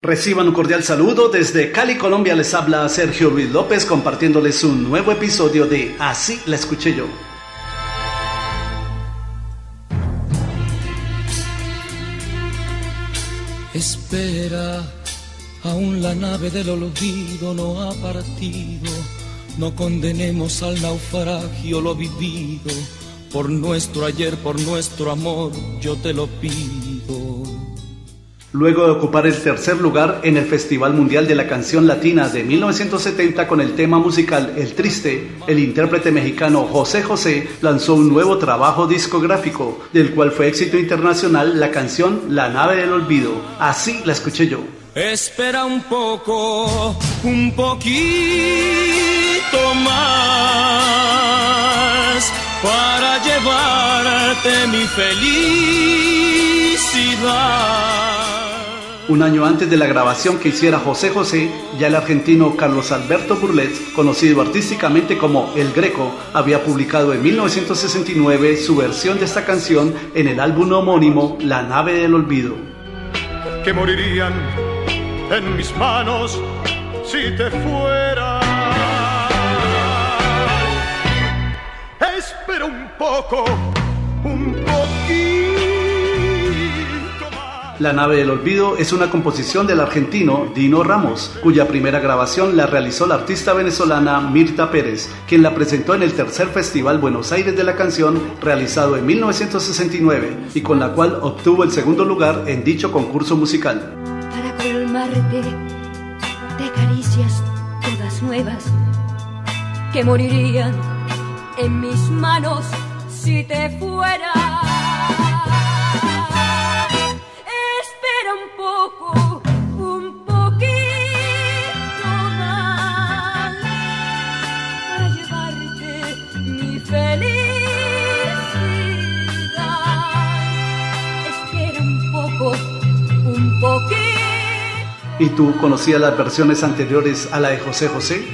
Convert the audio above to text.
Reciban un cordial saludo desde Cali, Colombia. Les habla Sergio Luis López compartiéndoles un nuevo episodio de Así la escuché yo. Espera, aún la nave del olvido no ha partido. No condenemos al naufragio lo vivido. Por nuestro ayer, por nuestro amor, yo te lo pido. Luego de ocupar el tercer lugar en el Festival Mundial de la Canción Latina de 1970 con el tema musical El Triste, el intérprete mexicano José José lanzó un nuevo trabajo discográfico, del cual fue éxito internacional la canción La nave del olvido. Así la escuché yo. Espera un poco, un poquito más para llevarte mi felicidad. Un año antes de la grabación que hiciera José José, ya el argentino Carlos Alberto Burlet, conocido artísticamente como El Greco, había publicado en 1969 su versión de esta canción en el álbum homónimo La nave del olvido. Que morirían en mis manos si te fuera. Espera un poco, un poquito. La nave del olvido es una composición del argentino Dino Ramos, cuya primera grabación la realizó la artista venezolana Mirta Pérez, quien la presentó en el tercer Festival Buenos Aires de la Canción realizado en 1969 y con la cual obtuvo el segundo lugar en dicho concurso musical. Para colmarte de caricias todas nuevas que morirían en mis manos si te fuera. ¿Y tú conocías las versiones anteriores a la de José José?